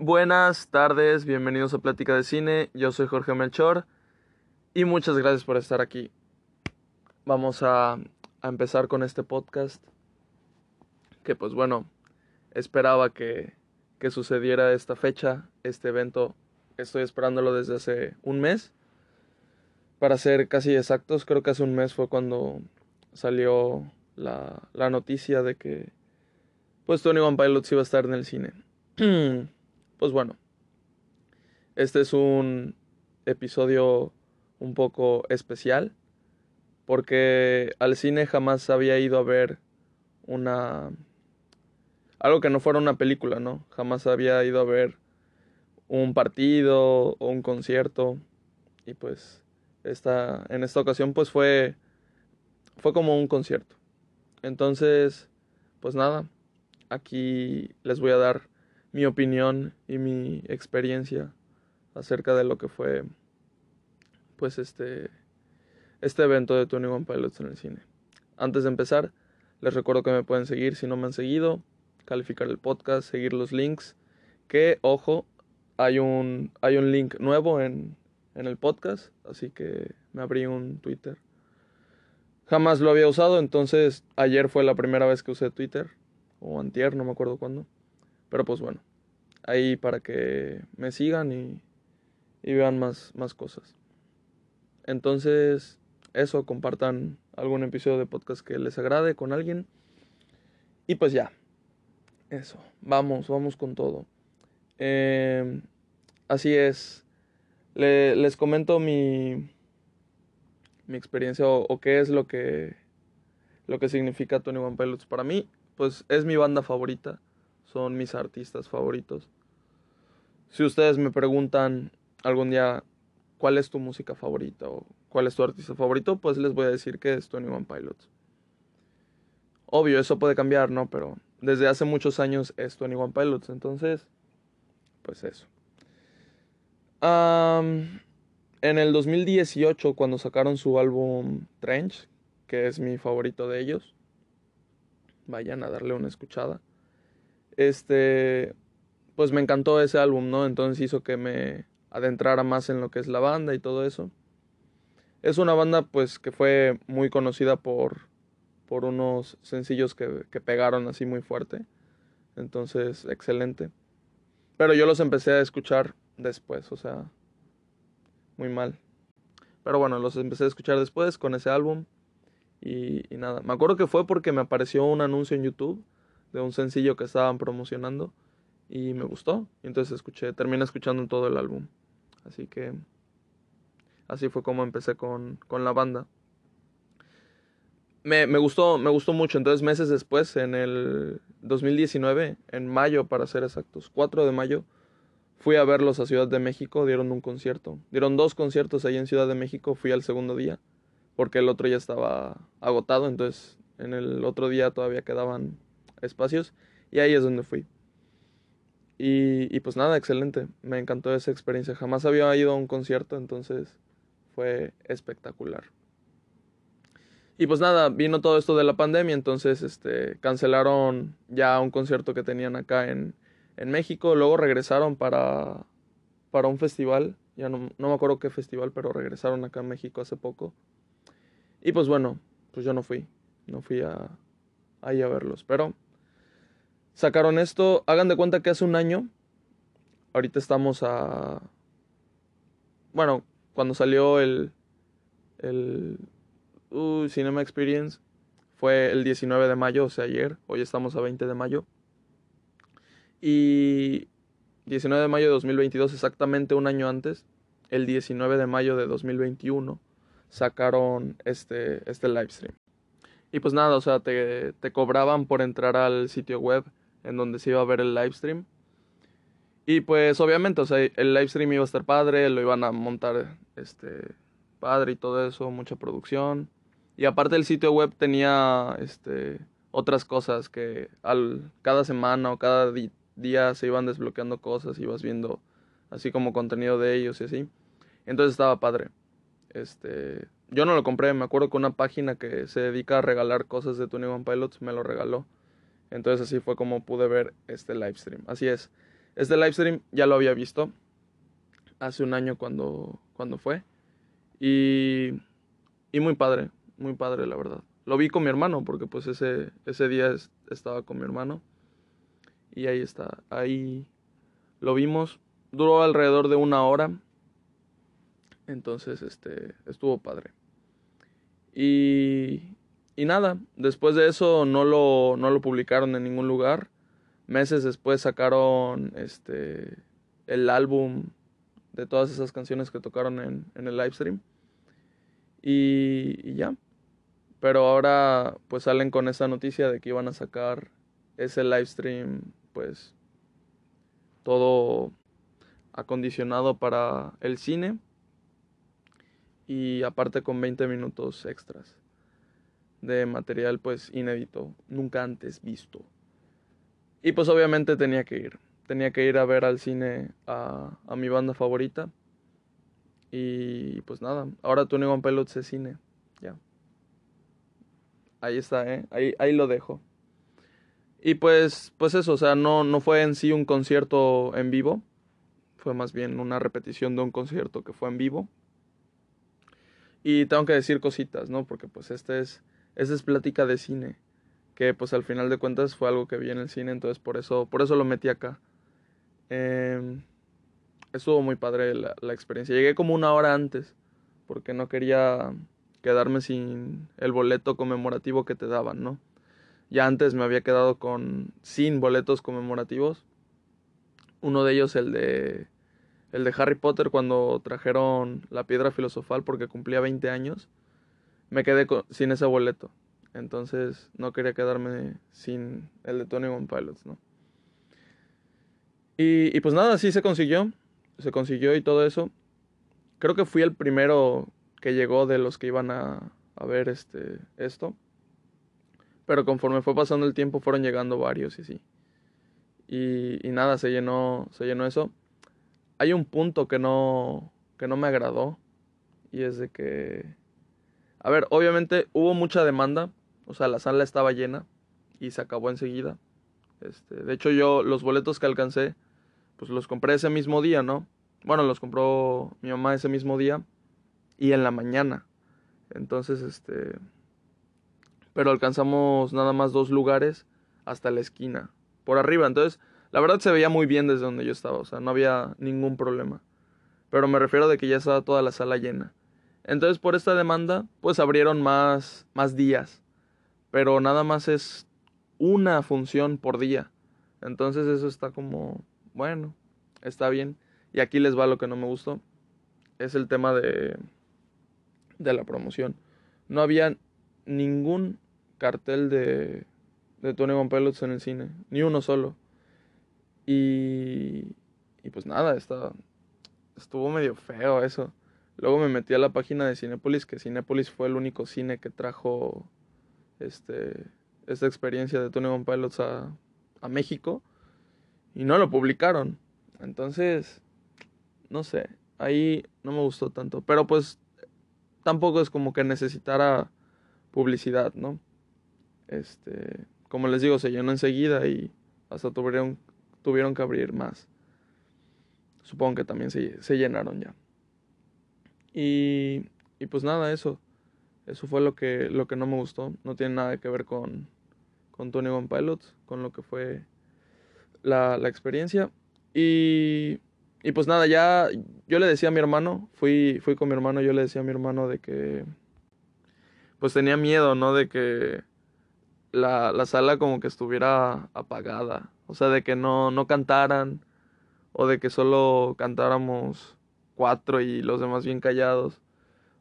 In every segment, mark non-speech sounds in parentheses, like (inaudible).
buenas tardes, bienvenidos a Plática de Cine. Yo soy Jorge Melchor y muchas gracias por estar aquí. Vamos a, a empezar con este podcast que pues bueno, esperaba que, que sucediera esta fecha, este evento. Estoy esperándolo desde hace un mes. Para ser casi exactos, creo que hace un mes fue cuando salió la, la noticia de que pues Tony One Pilots iba a estar en el cine. (clears throat) pues bueno, este es un episodio un poco especial porque al cine jamás había ido a ver una algo que no fuera una película, ¿no? Jamás había ido a ver un partido o un concierto y pues esta en esta ocasión pues fue fue como un concierto. Entonces, pues nada, aquí les voy a dar mi opinión y mi experiencia acerca de lo que fue pues este este evento de Tony One Pilots en el cine. Antes de empezar, les recuerdo que me pueden seguir si no me han seguido, calificar el podcast, seguir los links, que ojo, hay un hay un link nuevo en en el podcast, así que me abrí un Twitter. Jamás lo había usado, entonces ayer fue la primera vez que usé Twitter o antier, no me acuerdo cuándo. Pero pues bueno, ahí para que me sigan y, vean más, más cosas. Entonces, eso, compartan algún episodio de podcast que les agrade con alguien. Y pues ya, eso, vamos, vamos con todo. Eh, así es, Le, les comento mi, mi experiencia o, o, qué es lo que, lo que significa Tony One Pilots para mí. Pues es mi banda favorita, son mis artistas favoritos. Si ustedes me preguntan algún día cuál es tu música favorita o cuál es tu artista favorito, pues les voy a decir que es Tony One Pilots. Obvio, eso puede cambiar, ¿no? Pero desde hace muchos años es Tony One Pilots, entonces, pues eso. En el 2018, cuando sacaron su álbum Trench, que es mi favorito de ellos, vayan a darle una escuchada. Este, pues me encantó ese álbum, ¿no? Entonces hizo que me adentrara más en lo que es la banda y todo eso. Es una banda pues que fue muy conocida por, por unos sencillos que, que pegaron así muy fuerte. Entonces, excelente. Pero yo los empecé a escuchar después, o sea, muy mal. Pero bueno, los empecé a escuchar después con ese álbum. Y, y, nada, me acuerdo que fue porque me apareció un anuncio en YouTube de un sencillo que estaban promocionando y me gustó. Y entonces escuché, terminé escuchando todo el álbum. Así que así fue como empecé con, con la banda. Me, me, gustó, me gustó mucho. Entonces meses después, en el 2019, en mayo para ser exactos, 4 de mayo, fui a verlos a Ciudad de México, dieron un concierto. Dieron dos conciertos ahí en Ciudad de México, fui al segundo día, porque el otro ya estaba agotado, entonces en el otro día todavía quedaban espacios y ahí es donde fui. Y, y, pues nada, excelente, me encantó esa experiencia. Jamás había ido a un concierto, entonces fue espectacular. Y pues nada, vino todo esto de la pandemia, entonces este, cancelaron ya un concierto que tenían acá en, en México, luego regresaron para, para un festival, ya no, no me acuerdo qué festival, pero regresaron acá en México hace poco. Y pues bueno, pues yo no fui, no fui a, ahí a verlos, pero sacaron esto, hagan de cuenta que hace un año, ahorita estamos a, bueno, cuando salió el, el Cinema Experience, fue el 19 de mayo, o sea, ayer, hoy estamos a 20 de mayo, y 19 de mayo de 2022, exactamente un año antes, el 19 de mayo de 2021, sacaron este, este live stream. Y pues nada, o sea, te, te cobraban por entrar al sitio web en donde se iba a ver el live stream. Y pues obviamente, el live stream iba a estar padre, lo iban a montar este padre y todo eso, mucha producción. Y aparte el sitio web tenía este otras cosas que al cada semana o cada día se iban desbloqueando cosas, ibas viendo así como contenido de ellos y así. Entonces estaba padre. Este, yo no lo compré, me acuerdo que una página que se dedica a regalar cosas de Tony One Pilots me lo regaló. Entonces así fue como pude ver este live stream. Así es. Este live stream ya lo había visto hace un año cuando, cuando fue. Y, y muy padre, muy padre la verdad. Lo vi con mi hermano porque pues ese, ese día estaba con mi hermano. Y ahí está, ahí lo vimos. Duró alrededor de una hora. Entonces, este, estuvo padre. Y, y nada, después de eso no lo, no lo publicaron en ningún lugar. Meses después sacaron este, el álbum de todas esas canciones que tocaron en, en el live stream. Y, ya. Pero ahora pues salen con esa noticia de que iban a sacar ese live stream pues todo acondicionado para el cine y aparte con 20 minutos extras de material pues inédito, nunca antes visto. Y pues obviamente tenía que ir, tenía que ir a ver al cine a, a mi banda favorita. Y pues nada, ahora Tony One Pilots es cine, ya. Ahí está, ¿eh? Ahí, ahí lo dejo. Y pues, pues eso, o sea, no, no fue en sí un concierto en vivo, fue más bien una repetición de un concierto que fue en vivo. Y tengo que decir cositas, ¿no? Porque pues este es, esta es plática de cine, que pues al final de cuentas fue algo que vi en el cine, entonces por eso, por eso lo metí acá. Eh, estuvo muy padre la, la experiencia. Llegué como una hora antes, porque no quería quedarme sin el boleto conmemorativo que te daban, ¿no? Ya antes me había quedado con sin boletos conmemorativos. Uno de ellos el de el de Harry Potter cuando trajeron la piedra filosofal porque cumplía 20 años. Me quedé sin ese boleto. Entonces no quería quedarme sin el de Tony One Pilots, ¿no? Y, y pues nada, sí se consiguió. Se consiguió y todo eso. Creo que fui el primero que llegó de los que iban a, a ver este, esto. Pero conforme fue pasando el tiempo fueron llegando varios y sí. Y, y, nada, se llenó, se llenó eso. Hay un punto que no, que no me agradó. Y es de que... A ver, obviamente hubo mucha demanda. O sea, la sala estaba llena. Y se acabó enseguida. Este, de hecho, yo los boletos que alcancé, pues los compré ese mismo día, ¿no? Bueno, los compró mi mamá ese mismo día. Y en la mañana. Entonces, este pero alcanzamos nada más dos lugares hasta la esquina, por arriba. Entonces, la verdad se veía muy bien desde donde yo estaba, o sea, no había ningún problema. Pero me refiero de que ya estaba toda la sala llena. Entonces, por esta demanda, pues abrieron más, más días. Pero nada más es una función por día. Entonces eso está como, bueno, está bien. Y aquí les va lo que no me gustó. Es el tema de, de la promoción. No había ningún cartel de, de Tony One Pilots en el cine, ni uno solo. Y, y pues nada, está, estuvo medio feo eso. Luego me metí a la página de Cinepolis, que Cinepolis fue el único cine que trajo este, esta experiencia de Tony One Pilots a, a México. Y no lo publicaron. Entonces, no sé, ahí no me gustó tanto. Pero pues tampoco es como que necesitara publicidad, ¿no? Este, como les digo, se llenó enseguida y hasta tuvieron, tuvieron que abrir más. Supongo que también se, se llenaron ya. Y, y, pues nada, eso. Eso fue lo que, lo que no me gustó. No tiene nada que ver con, con Tony One Pilots, con lo que fue la, la experiencia. Y, y pues nada, ya yo le decía a mi hermano, fui, fui con mi hermano, yo le decía a mi hermano de que pues tenía miedo, ¿no? De que la, la sala como que estuviera apagada. O sea, de que no, no cantaran. O de que solo cantáramos cuatro y los demás bien callados.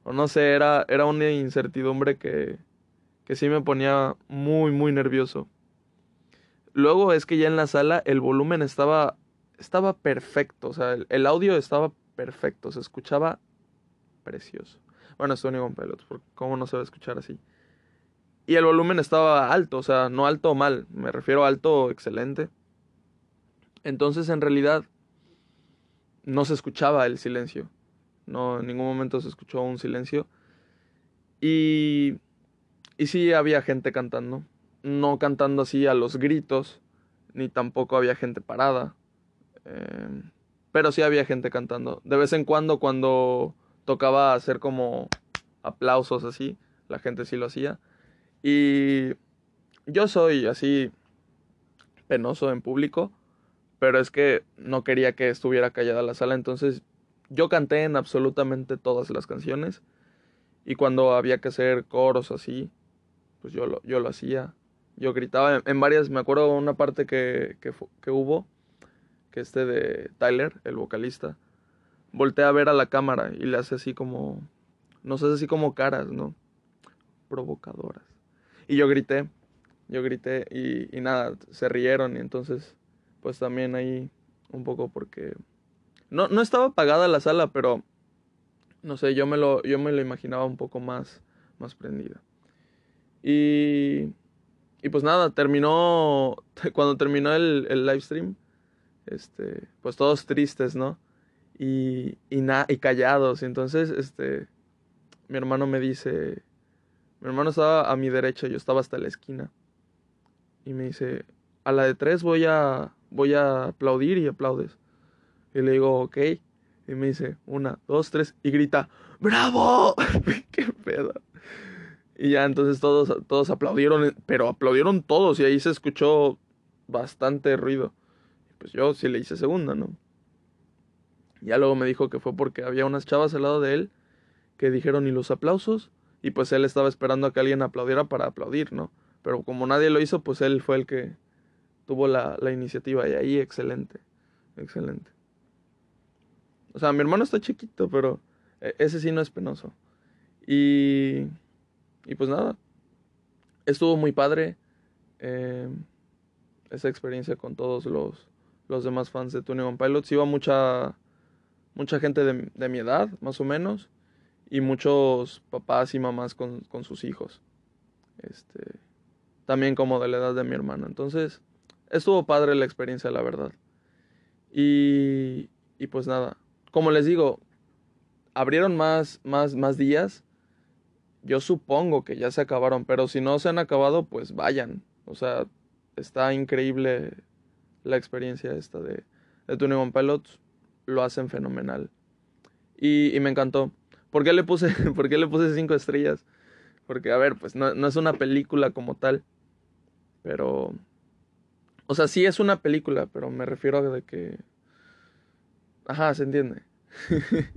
O no sé, era, era una incertidumbre que, que sí me ponía muy, muy nervioso. Luego es que ya en la sala el volumen estaba, estaba perfecto. O sea, el, audio estaba perfecto. Se escuchaba precioso. Bueno, Sony One Pilots, porque cómo no se va a escuchar así. Y el volumen estaba alto, o sea, no alto mal, me refiero a alto excelente. Entonces, en realidad, no se escuchaba el silencio. No, en ningún momento se escuchó un silencio. Y, y sí había gente cantando. No cantando así a los gritos, ni tampoco había gente parada. Em, pero sí había gente cantando. De vez en cuando, cuando tocaba hacer como aplausos así, la gente sí lo hacía. Y yo soy así penoso en público, pero es que no quería que estuviera callada la sala, entonces yo canté en absolutamente todas las canciones y cuando había que hacer coros así, pues yo lo, yo lo hacía. Yo gritaba en, varias, me acuerdo una parte que, que, hubo, que este de Tyler, el vocalista, voltea a ver a la cámara y le hace así como, no sé, así como caras, ¿no? Provocadoras. Y yo grité, yo grité y, y nada, se rieron y entonces, pues también ahí un poco porque... No, no estaba apagada la sala, pero no sé, yo me lo, yo me lo imaginaba un poco más, más prendida. Y, y pues nada, terminó, (laughs) cuando terminó el, el live stream, este, pues todos tristes, ¿no? Y, y, y callados. Y entonces, este, mi hermano me dice, mi hermano estaba a mi derecha, yo estaba hasta la esquina. Y me dice, a la de tres voy a, voy a aplaudir y aplaudes. Y le digo, ok. Y me dice, una, dos, tres, y grita, ¡Bravo! (laughs) ¡Qué pedo! Y ya entonces todos, todos aplaudieron, pero aplaudieron todos y ahí se escuchó bastante ruido. Pues yo sí le hice segunda, ¿no? Ya luego me dijo que fue porque había unas chavas al lado de él que dijeron y los aplausos y pues él estaba esperando a que alguien aplaudiera para aplaudir, ¿no? Pero como nadie lo hizo, pues él fue el que tuvo la, la iniciativa y ahí excelente, excelente. O sea, mi hermano está chiquito, pero e, ese sí no es penoso. Y, y pues nada, estuvo muy padre eh, esa experiencia con todos los, los demás fans de Tony One Pilots. Iba mucha, mucha gente de, de, mi edad, más o menos, y muchos papás y mamás con, con sus hijos. Este, también como de la edad de mi hermano. Entonces, estuvo padre la experiencia, la verdad. Y, y pues nada, como les digo, abrieron más, más, más días. Yo supongo que ya se acabaron, pero si no se han acabado, pues vayan. O sea, está increíble la experiencia esta de, de Tony One Pilots. Lo hacen fenomenal. Y, y, me encantó. ¿Por qué le puse, (laughs) le puse cinco estrellas? Porque, a ver, pues no, no es una película como tal. Pero... O sea, sí es una película, pero me refiero a de que Ajá, se entiende. (laughs)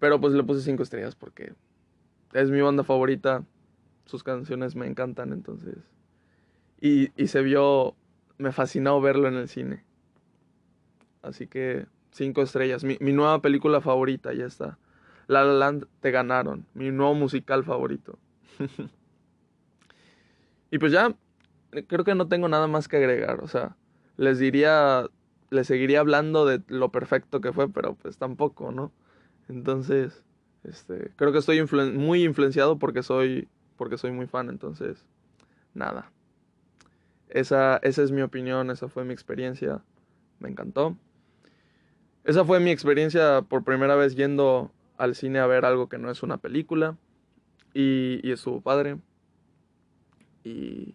Pero pues le puse cinco estrellas porque es mi banda favorita. Sus canciones me encantan, entonces. Y, y se vio. Me fascinó verlo en el cine. Así que cinco estrellas. Mi, mi nueva película favorita, ya está. La La Land te ganaron. Mi nuevo musical favorito. (laughs) y pues ya, creo que no tengo nada más que agregar. O sea, les diría le seguiría hablando de lo perfecto que fue, pero pues tampoco, ¿no? Entonces, este, creo que estoy muy influenciado porque soy, porque soy muy fan, entonces, nada. Esa, esa es mi opinión, esa fue mi experiencia, me encantó. Esa fue mi experiencia por primera vez yendo al cine a ver algo que no es una película y, y estuvo padre. Y,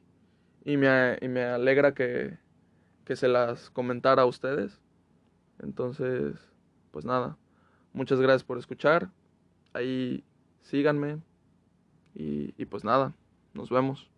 y, me, y me alegra que, que se las comentara a ustedes. Entonces, pues nada, muchas gracias por escuchar. Ahí síganme. Y, y pues nada, nos vemos.